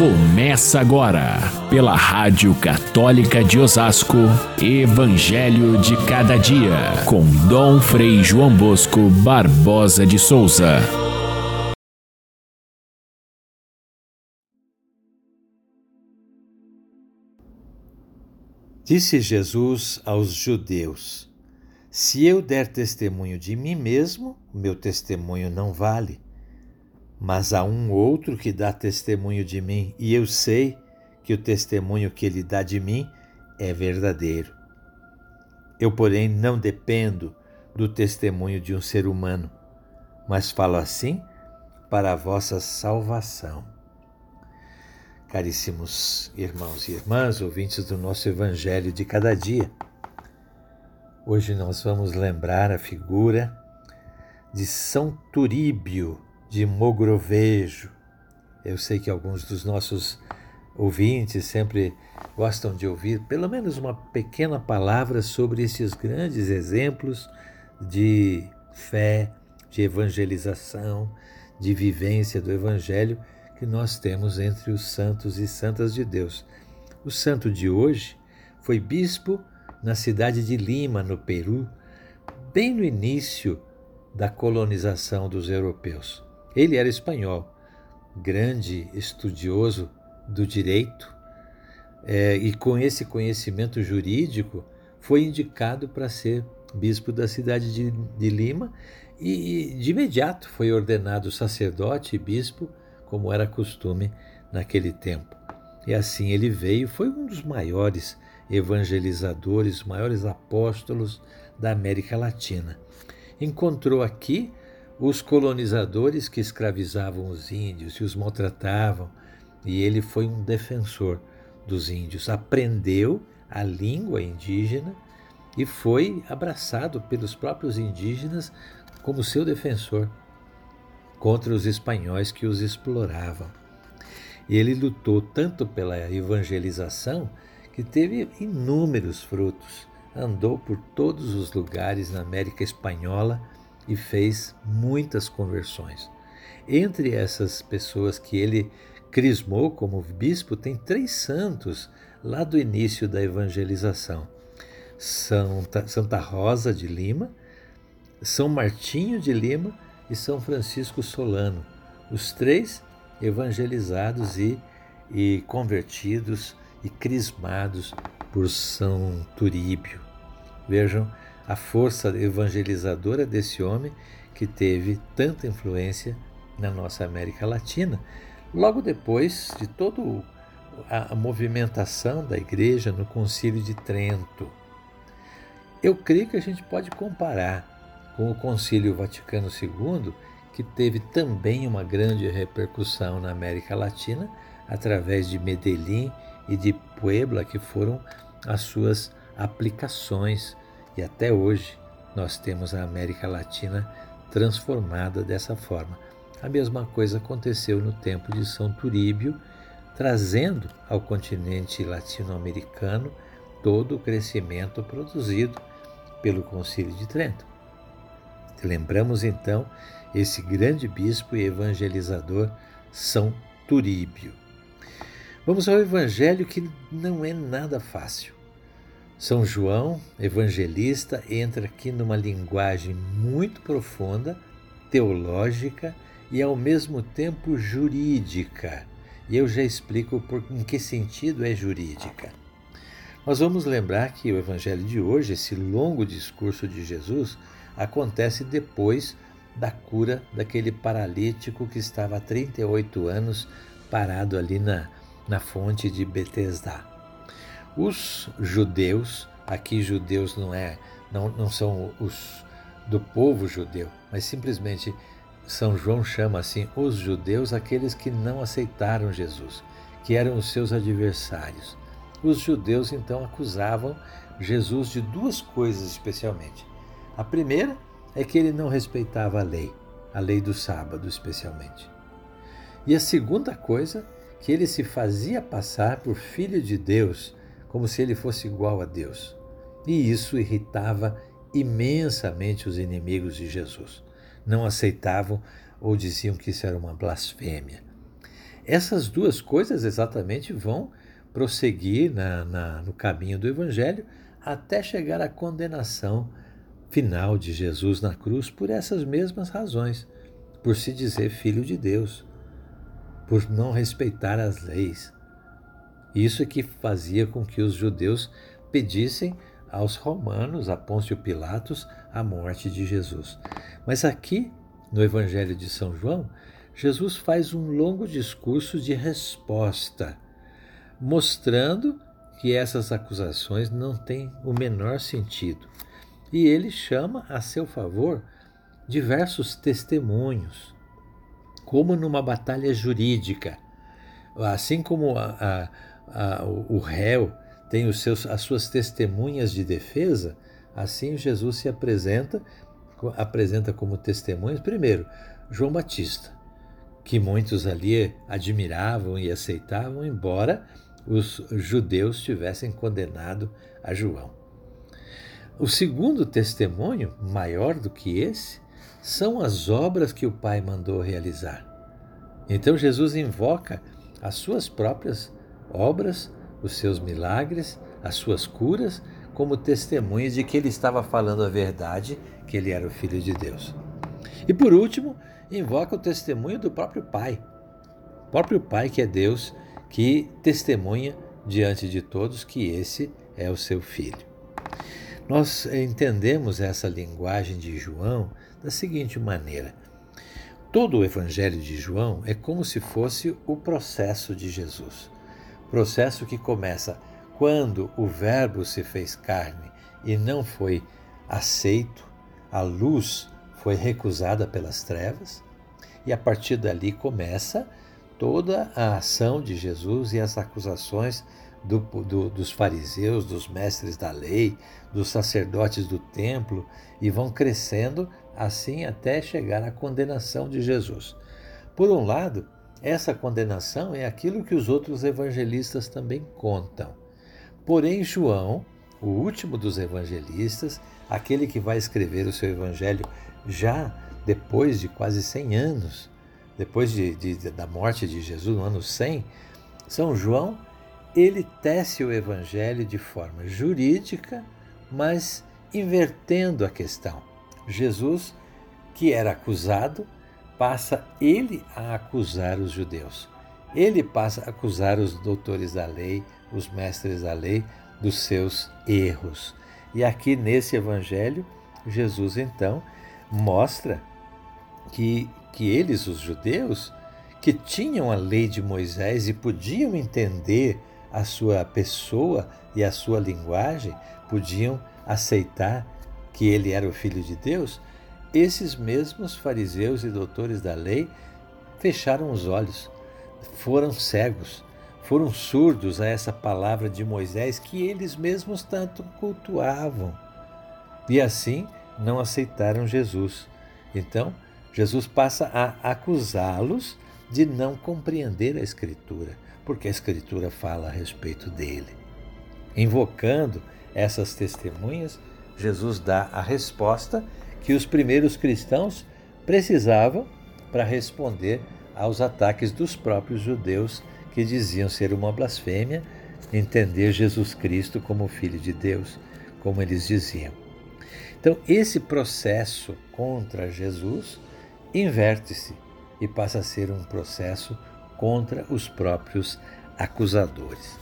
Começa agora, pela Rádio Católica de Osasco, Evangelho de Cada Dia, com Dom Frei João Bosco Barbosa de Souza. Disse Jesus aos judeus: Se eu der testemunho de mim mesmo, meu testemunho não vale. Mas há um outro que dá testemunho de mim, e eu sei que o testemunho que ele dá de mim é verdadeiro. Eu, porém, não dependo do testemunho de um ser humano, mas falo assim para a vossa salvação. Caríssimos irmãos e irmãs, ouvintes do nosso Evangelho de cada dia, hoje nós vamos lembrar a figura de São Turíbio de Mogrovejo. Eu sei que alguns dos nossos ouvintes sempre gostam de ouvir pelo menos uma pequena palavra sobre esses grandes exemplos de fé, de evangelização, de vivência do Evangelho que nós temos entre os santos e santas de Deus. O santo de hoje foi bispo na cidade de Lima, no Peru, bem no início da colonização dos europeus. Ele era espanhol, grande estudioso do direito, é, e com esse conhecimento jurídico foi indicado para ser bispo da cidade de, de Lima e, de imediato foi ordenado sacerdote e bispo, como era costume naquele tempo. E assim ele veio, foi um dos maiores evangelizadores, maiores apóstolos da América Latina. Encontrou aqui os colonizadores que escravizavam os índios e os maltratavam, e ele foi um defensor dos índios. Aprendeu a língua indígena e foi abraçado pelos próprios indígenas como seu defensor contra os espanhóis que os exploravam. E ele lutou tanto pela evangelização que teve inúmeros frutos. Andou por todos os lugares na América Espanhola e fez muitas conversões. Entre essas pessoas que ele crismou como bispo, tem três santos lá do início da evangelização: Santa, Santa Rosa de Lima, São Martinho de Lima e São Francisco Solano. Os três evangelizados e, e convertidos e crismados por São Turíbio. Vejam a força evangelizadora desse homem que teve tanta influência na nossa América Latina. Logo depois de toda a movimentação da igreja no Concílio de Trento. Eu creio que a gente pode comparar com o Concílio Vaticano II, que teve também uma grande repercussão na América Latina, através de Medellín e de Puebla, que foram as suas aplicações e até hoje nós temos a América Latina transformada dessa forma. A mesma coisa aconteceu no tempo de São Turíbio, trazendo ao continente latino-americano todo o crescimento produzido pelo Concílio de Trento. Lembramos então esse grande bispo e evangelizador São Turíbio. Vamos ao evangelho que não é nada fácil. São João, evangelista, entra aqui numa linguagem muito profunda, teológica e ao mesmo tempo jurídica. E eu já explico por, em que sentido é jurídica. Nós vamos lembrar que o evangelho de hoje, esse longo discurso de Jesus, acontece depois da cura daquele paralítico que estava há 38 anos parado ali na, na fonte de Betesda. Os judeus, aqui judeus não é, não, não são os do povo judeu, mas simplesmente São João chama assim os judeus aqueles que não aceitaram Jesus, que eram os seus adversários. Os judeus então acusavam Jesus de duas coisas especialmente. A primeira é que ele não respeitava a lei, a lei do sábado especialmente. E a segunda coisa, que ele se fazia passar por filho de Deus como se ele fosse igual a Deus. E isso irritava imensamente os inimigos de Jesus. Não aceitavam ou diziam que isso era uma blasfêmia. Essas duas coisas exatamente vão prosseguir na, na, no caminho do Evangelho até chegar à condenação final de Jesus na cruz por essas mesmas razões, por se dizer filho de Deus, por não respeitar as leis. Isso é que fazia com que os judeus pedissem aos romanos, a Pôncio Pilatos, a morte de Jesus. Mas aqui, no Evangelho de São João, Jesus faz um longo discurso de resposta, mostrando que essas acusações não têm o menor sentido. E ele chama a seu favor diversos testemunhos, como numa batalha jurídica. Assim como a, a, a, o réu tem os seus, as suas testemunhas de defesa, assim Jesus se apresenta, apresenta como testemunhas, primeiro, João Batista, que muitos ali admiravam e aceitavam, embora os judeus tivessem condenado a João. O segundo testemunho, maior do que esse, são as obras que o Pai mandou realizar. Então Jesus invoca as suas próprias obras, os seus milagres, as suas curas, como testemunhas de que ele estava falando a verdade, que ele era o Filho de Deus. E por último, invoca o testemunho do próprio Pai. O próprio Pai, que é Deus, que testemunha diante de todos que esse é o seu filho. Nós entendemos essa linguagem de João da seguinte maneira: todo o evangelho de João é como se fosse o processo de Jesus. Processo que começa quando o Verbo se fez carne e não foi aceito, a luz foi recusada pelas trevas, e a partir dali começa toda a ação de Jesus e as acusações do, do, dos fariseus, dos mestres da lei, dos sacerdotes do templo, e vão crescendo assim até chegar à condenação de Jesus. Por um lado, essa condenação é aquilo que os outros evangelistas também contam. Porém, João, o último dos evangelistas, aquele que vai escrever o seu evangelho já depois de quase 100 anos, depois de, de, da morte de Jesus, no ano 100, São João, ele tece o evangelho de forma jurídica, mas invertendo a questão. Jesus, que era acusado, passa ele a acusar os judeus. Ele passa a acusar os doutores da lei, os mestres da lei, dos seus erros. E aqui nesse evangelho, Jesus então mostra que que eles, os judeus, que tinham a lei de Moisés e podiam entender a sua pessoa e a sua linguagem, podiam aceitar que ele era o filho de Deus, esses mesmos fariseus e doutores da lei fecharam os olhos, foram cegos, foram surdos a essa palavra de Moisés que eles mesmos tanto cultuavam. E assim não aceitaram Jesus. Então, Jesus passa a acusá-los de não compreender a Escritura, porque a Escritura fala a respeito dele. Invocando essas testemunhas, Jesus dá a resposta que os primeiros cristãos precisavam para responder aos ataques dos próprios judeus que diziam ser uma blasfêmia entender Jesus Cristo como Filho de Deus, como eles diziam. Então, esse processo contra Jesus inverte-se e passa a ser um processo contra os próprios acusadores.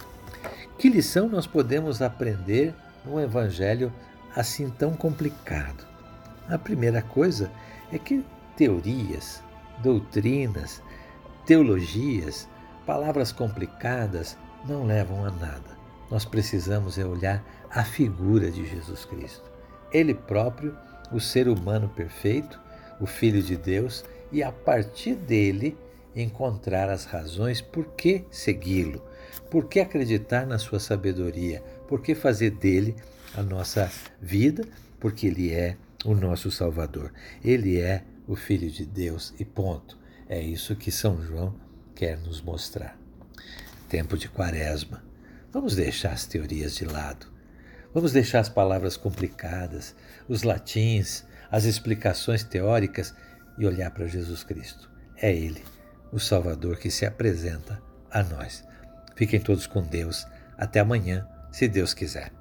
Que lição nós podemos aprender num evangelho assim tão complicado? A primeira coisa é que teorias, doutrinas, teologias, palavras complicadas não levam a nada. Nós precisamos é olhar a figura de Jesus Cristo. Ele próprio, o ser humano perfeito, o Filho de Deus, e a partir dele encontrar as razões por que segui-lo, por que acreditar na sua sabedoria, por que fazer dele a nossa vida, porque ele é o nosso Salvador. Ele é o Filho de Deus e ponto. É isso que São João quer nos mostrar. Tempo de quaresma. Vamos deixar as teorias de lado. Vamos deixar as palavras complicadas, os latins, as explicações teóricas e olhar para Jesus Cristo. É Ele, o Salvador que se apresenta a nós. Fiquem todos com Deus. Até amanhã, se Deus quiser.